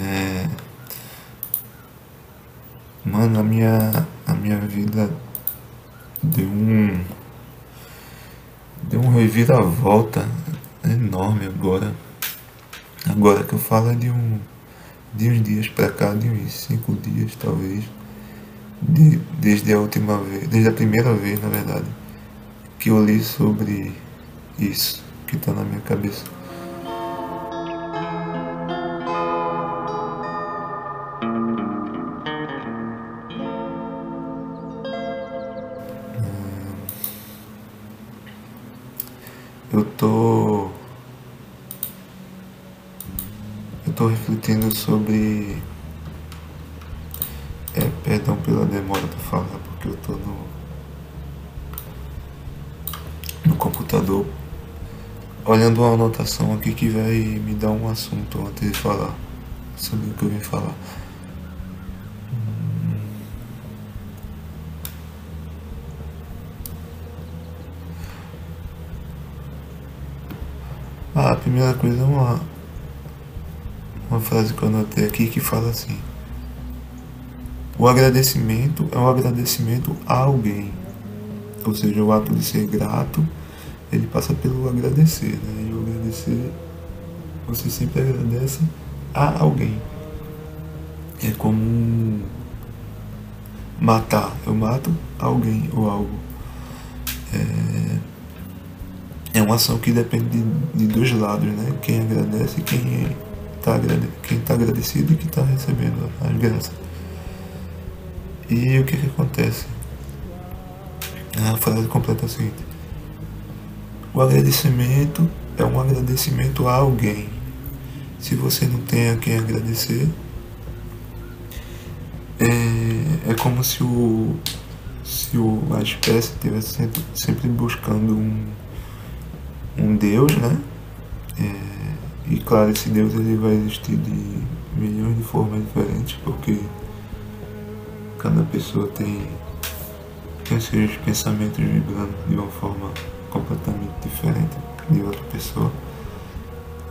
É... Mano, a minha, a minha vida deu um. Deu um reviravolta enorme agora. Agora que eu falo é de um. De uns dias pra cá, de uns cinco dias talvez. De, desde a última vez, desde a primeira vez na verdade, que eu li sobre isso que tá na minha cabeça. Sobre. É, perdão pela demora pra falar, porque eu tô no. no computador olhando uma anotação aqui que vai me dar um assunto antes de falar sobre o que eu vim falar. Ah, a primeira coisa é uma, uma frase que eu anotei aqui que fala assim: O agradecimento é um agradecimento a alguém. Ou seja, o ato de ser grato, ele passa pelo agradecer, né? E o agradecer, você sempre agradece a alguém. É como matar, eu mato alguém ou algo. É, é uma ação que depende de, de dois lados, né? Quem agradece e quem está quem tá agradecido e quem está recebendo as graças. E o que, que acontece? A frase completa é a seguinte. O agradecimento é um agradecimento a alguém. Se você não tem a quem agradecer, é, é como se, o, se o, a espécie estivesse sempre, sempre buscando um, um Deus, né? É, e claro, esse Deus ele vai existir de milhões de formas diferentes, porque cada pessoa tem, tem seus pensamentos vibrando de uma forma completamente diferente de outra pessoa.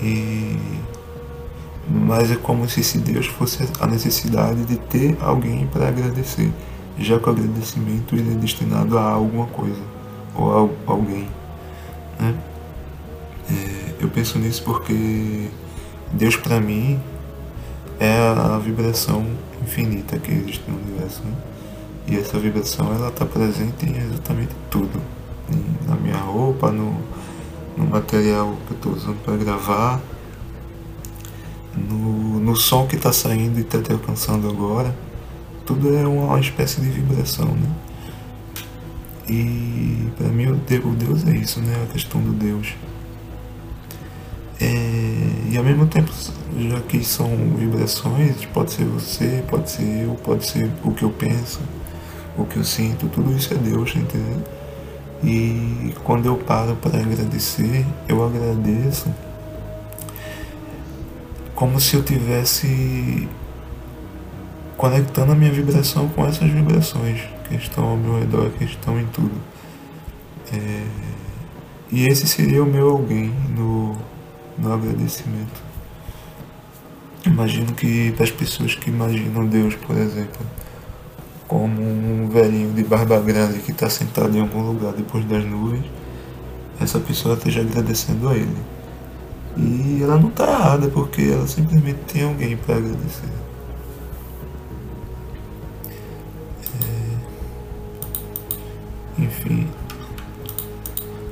E mas é como se esse Deus fosse a necessidade de ter alguém para agradecer, já que o agradecimento ele é destinado a alguma coisa ou a alguém. Né? Eu penso nisso porque Deus para mim é a vibração infinita que existe no universo. Né? E essa vibração ela está presente em exatamente tudo. Na minha roupa, no, no material que eu estou usando para gravar, no, no som que está saindo e está te alcançando agora. Tudo é uma, espécie de vibração, né? E para mim o Deus é isso, né? A questão do Deus. É, e ao mesmo tempo, já que são vibrações, pode ser você, pode ser eu, pode ser o que eu penso, o que eu sinto, tudo isso é Deus, entendeu? E quando eu paro para agradecer, eu agradeço como se eu tivesse conectando a minha vibração com essas vibrações que estão ao meu redor, que estão em tudo. É, e esse seria o meu alguém no no agradecimento. Imagino que para as pessoas que imaginam Deus, por exemplo, como um velhinho de barba grande que está sentado em algum lugar depois das nuvens, essa pessoa esteja agradecendo a ele. E ela não está errada, porque ela simplesmente tem alguém para agradecer. É... Enfim.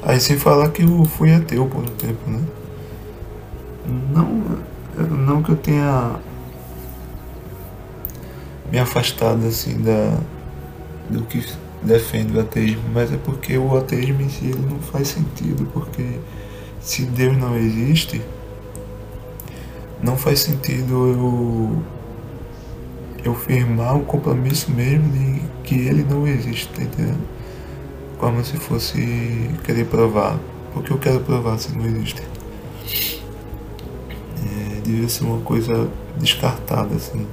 Aí sem falar que eu fui ateu por um tempo, né? Não, não que eu tenha me afastado assim da do que defende o ateísmo, mas é porque o ateísmo em si não faz sentido, porque se Deus não existe, não faz sentido eu eu firmar um compromisso mesmo de que ele não existe, tá? Como se fosse querer provar. Porque eu quero provar se não existe devia ser uma coisa descartada, assim.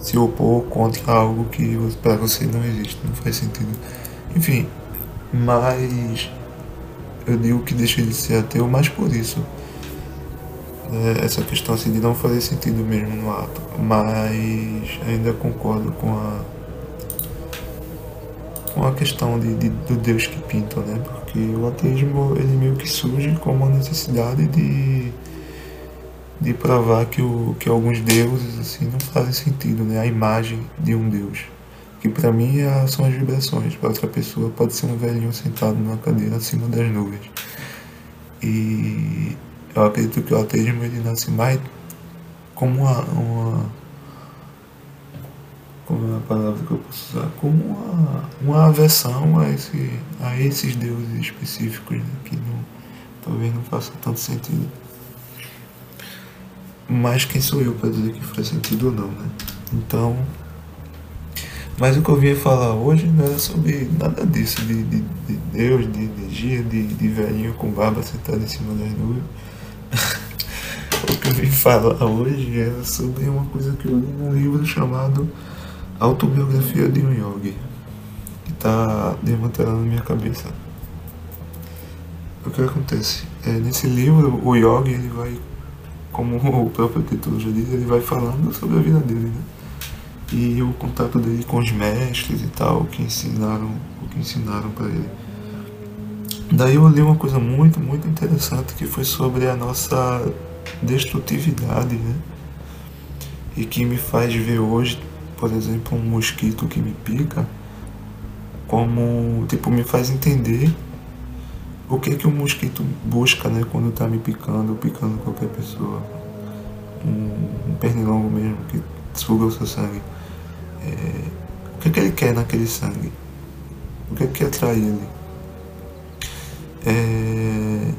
Se opor contra algo que para você não existe, não faz sentido. Enfim, mas eu digo que deixei de ser ateu mais por isso. né, essa questão assim de não fazer sentido mesmo no ato, mas ainda concordo com a com a questão de, de do Deus que pinta, né? Porque o ateísmo ele meio que surge como uma necessidade de de provar que, o, que alguns deuses assim não fazem sentido, né? A imagem de um deus, que para mim é, são as vibrações, para outra pessoa pode ser um velhinho sentado numa cadeira acima das nuvens. E eu acredito que o ateísmo ele nasce mais como uma, uma como é a palavra que eu posso usar, como uma, uma aversão a, esse, a esses deuses específicos né, que não, talvez não faça tanto sentido. Mas quem sou eu para dizer que faz sentido ou não, né? Então. Mas o que eu vinha falar hoje não era sobre nada disso, de, de, de Deus, de energia, de, de velhinho com barba sentado em cima das nuvens. o que eu vim falar hoje era sobre uma coisa que eu li num livro chamado Autobiografia de um Yogi, que está desmantelando minha cabeça. O que acontece? É, nesse livro, o Yogi ele vai como o próprio título já diz, ele vai falando sobre a vida dele, né? E o contato dele com os mestres e tal, que ensinaram, o que ensinaram para ele. Daí eu li uma coisa muito, muito interessante que foi sobre a nossa destrutividade, né? E que me faz ver hoje, por exemplo, um mosquito que me pica, como, tipo, me faz entender o que é que o mosquito busca, né, quando está me picando picando qualquer pessoa? Um, um pernilongo mesmo que suga o seu sangue. É, o que é que ele quer naquele sangue? O que é que atrai ele? É,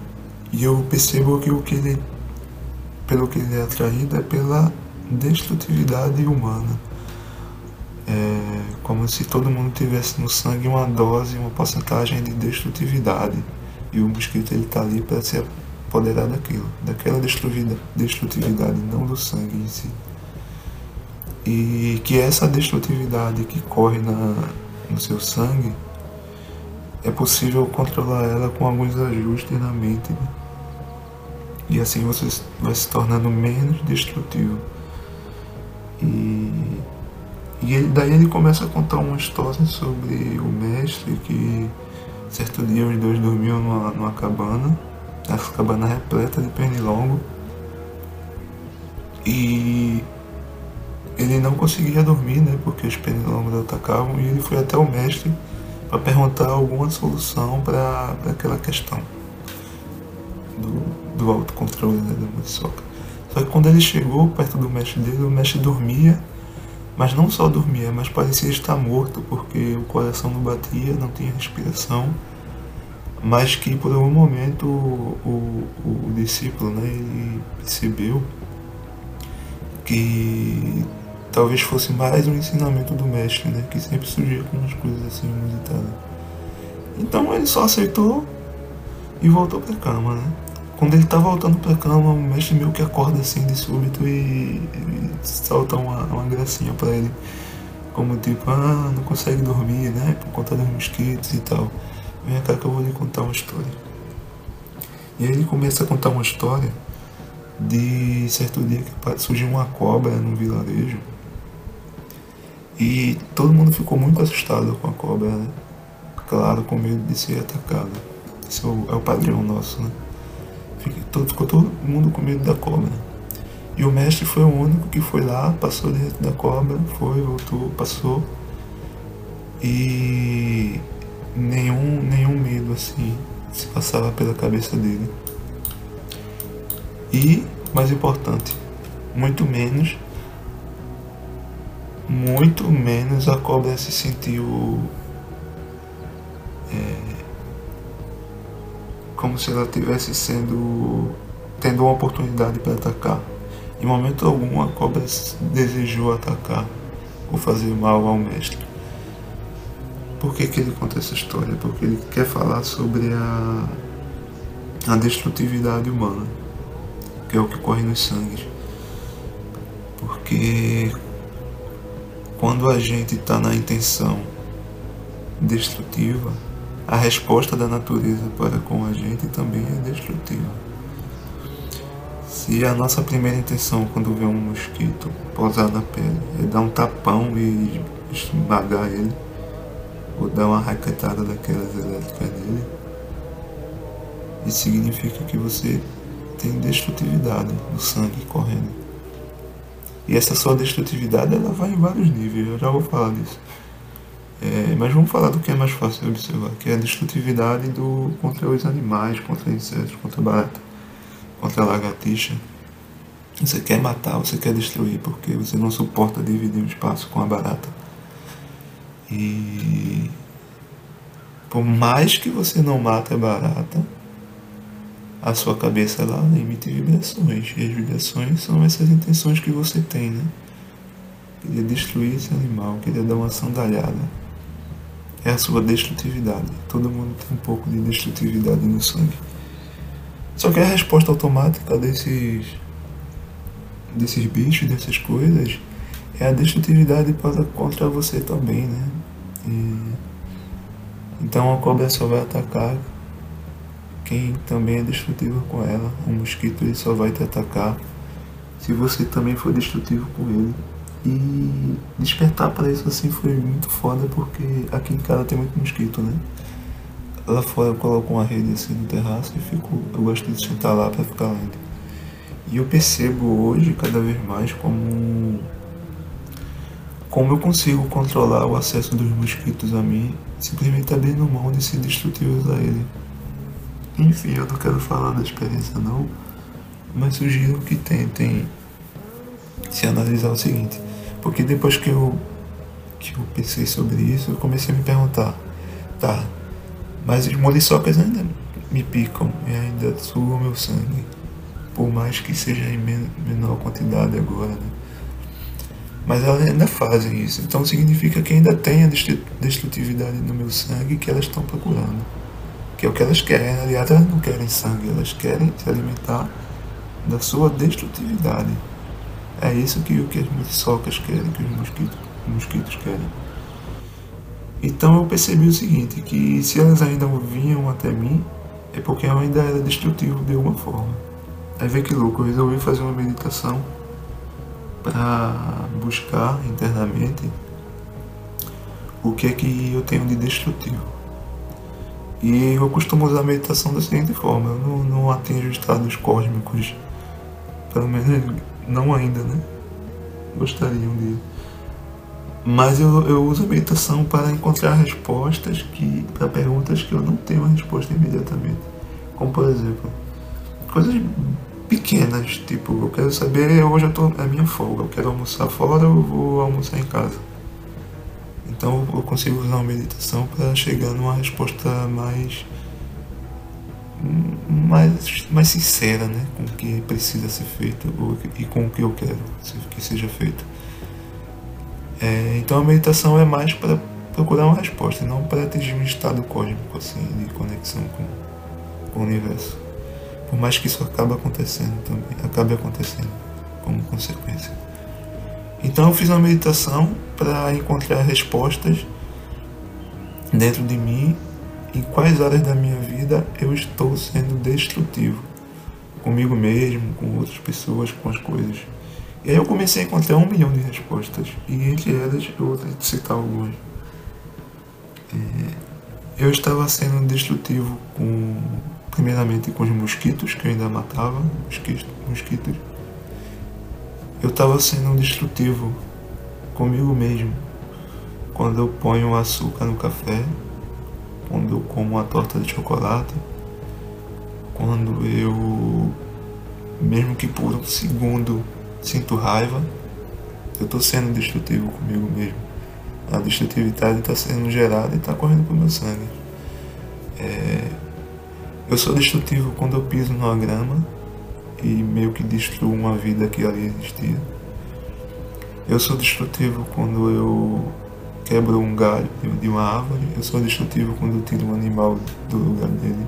e eu percebo que o que ele, pelo que ele é atraído é pela destrutividade humana. É como se todo mundo tivesse no sangue uma dose, uma porcentagem de destrutividade. E o mosquito ele está ali para se apoderar daquilo, daquela destrutividade, não do sangue em si. E que essa destrutividade que corre na, no seu sangue é possível controlar ela com alguns ajustes na mente. Né? E assim você vai se tornando menos destrutivo. E, e ele, daí ele começa a contar uma história sobre o mestre que Certo dia os dois dormiam numa, numa cabana, essa cabana repleta de pernilongo. E ele não conseguia dormir, né? Porque os pernilongos atacavam e ele foi até o mestre para perguntar alguma solução para aquela questão do, do autocontrole né, da muriçoca. Só que quando ele chegou perto do mestre dele, o mestre dormia, mas não só dormia, mas parecia estar morto, porque o coração não batia, não tinha respiração mas que por algum momento o, o, o discípulo né, ele percebeu que talvez fosse mais um ensinamento do mestre, né, que sempre surgia com umas coisas assim inusitadas. Então ele só aceitou e voltou para a cama, né? Quando ele está voltando para a cama, o mestre meio que acorda assim de súbito e, e salta uma, uma gracinha para ele, como tipo, ah, não consegue dormir, né, por conta dos mosquitos e tal. Vem cá que eu vou lhe contar uma história. E aí ele começa a contar uma história de certo dia que surgiu uma cobra no vilarejo. E todo mundo ficou muito assustado com a cobra, né? Claro, com medo de ser atacado. É o, é o padrão nosso, né? Ficou todo mundo com medo da cobra. E o mestre foi o único que foi lá, passou dentro da cobra, foi, voltou, passou. E nenhum, nenhum medo assim se passava pela cabeça dele. E, mais importante, muito menos, muito menos a cobra se sentiu como se ela tivesse sendo tendo uma oportunidade para atacar. Em momento algum a cobra desejou atacar ou fazer mal ao mestre. Por que, que ele conta essa história? Porque ele quer falar sobre a, a destrutividade humana, que é o que corre nos sangues. Porque quando a gente está na intenção destrutiva, a resposta da natureza para com a gente também é destrutiva. Se a nossa primeira intenção quando vê um mosquito pousar na pele é dar um tapão e esmagar ele, ou dar uma raquetada daquelas elétricas nele, isso significa que você tem destrutividade no sangue correndo. E essa sua destrutividade ela vai em vários níveis, eu já vou falar disso. É, mas vamos falar do que é mais fácil de observar, que é a destrutividade do, contra os animais, contra insetos, contra barata, contra lagartixa. Você quer matar, você quer destruir, porque você não suporta dividir um espaço com a barata. E por mais que você não mate a barata, a sua cabeça lá emite vibrações. E as vibrações são essas intenções que você tem, né? Queria destruir esse animal, queria dar uma sandalhada é a sua destrutividade. Todo mundo tem um pouco de destrutividade no sangue. Só que a resposta automática desses desses bichos, dessas coisas, é a destrutividade para contra você também, né? E, então a cobra só vai atacar quem também é destrutivo com ela. O mosquito ele só vai te atacar se você também for destrutivo com ele. E despertar para isso assim foi muito foda porque aqui em casa tem muito mosquito, né? Lá fora eu coloco uma rede assim no terraço e fico. Eu gosto de sentar lá para ficar lendo. E eu percebo hoje cada vez mais como como eu consigo controlar o acesso dos mosquitos a mim, simplesmente abrindo mão de ser destrutivos a ele. Enfim, eu não quero falar da experiência não, mas sugiro que tentem se analisar o seguinte. Porque depois que eu, que eu pensei sobre isso, eu comecei a me perguntar, tá, mas as muriçocas ainda me picam e ainda sugam meu sangue, por mais que seja em menor quantidade agora, né? Mas elas ainda fazem isso, então significa que ainda tem a destrutividade no meu sangue que elas estão procurando. Que é o que elas querem, aliás, elas não querem sangue, elas querem se alimentar da sua destrutividade. É isso que, que as muriçocas querem, que os mosquitos, os mosquitos querem. Então eu percebi o seguinte, que se elas ainda vinham até mim, é porque eu ainda era destrutivo de alguma forma. Aí vê que louco, eu resolvi fazer uma meditação para buscar internamente o que é que eu tenho de destrutivo. E eu costumo usar a meditação da seguinte forma, eu não, não atinjo estados cósmicos, pelo menos não ainda, né? Gostaria um dia. Mas eu, eu uso a meditação para encontrar respostas que para perguntas que eu não tenho a resposta imediatamente. Como por exemplo, coisas pequenas, tipo, eu quero saber, hoje eu tô, é minha folga, eu quero almoçar fora ou vou almoçar em casa. Então eu consigo usar a meditação para chegar numa resposta mais mais, mais sincera né, com o que precisa ser feito e com o que eu quero que seja feito. É, então a meditação é mais para procurar uma resposta, não para atingir um estado cósmico assim, de conexão com, com o universo. Por mais que isso acabe acontecendo também, acabe acontecendo como consequência. Então eu fiz uma meditação para encontrar respostas dentro de mim em quais áreas da minha eu estou sendo destrutivo comigo mesmo, com outras pessoas, com as coisas. E aí eu comecei a encontrar um milhão de respostas, e entre elas eu vou citar algumas. É, eu estava sendo destrutivo com, primeiramente com os mosquitos, que eu ainda matava, mosquitos. mosquitos. Eu estava sendo destrutivo comigo mesmo, quando eu ponho açúcar no café quando eu como uma torta de chocolate, quando eu, mesmo que por um segundo, sinto raiva, eu estou sendo destrutivo comigo mesmo. A destrutividade está sendo gerada e está correndo pelo meu sangue. É, eu sou destrutivo quando eu piso numa grama e meio que destruo uma vida que ali existia. Eu sou destrutivo quando eu quebro um galho de uma árvore, eu sou destrutivo quando tiro um animal do lugar dele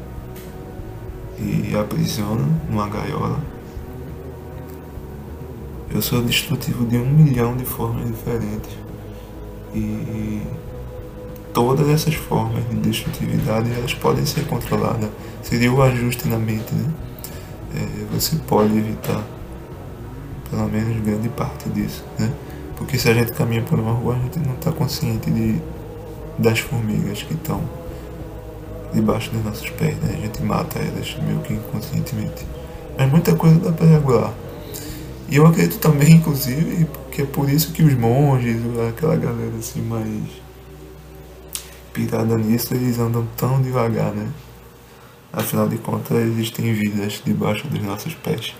e aprisiono numa gaiola. Eu sou destrutivo de um milhão de formas diferentes. E todas essas formas de destrutividade elas podem ser controladas. Seria o ajuste na mente, né? é, você pode evitar pelo menos grande parte disso, né? Porque se a gente caminha por uma rua, a gente não está consciente de, das formigas que estão debaixo dos nossos pés, né? A gente mata elas meio que inconscientemente. Mas muita coisa dá para regular. E eu acredito também, inclusive, que é por isso que os monges, aquela galera assim mais pirada nisso, eles andam tão devagar, né? Afinal de contas, existem vidas debaixo dos nossos pés.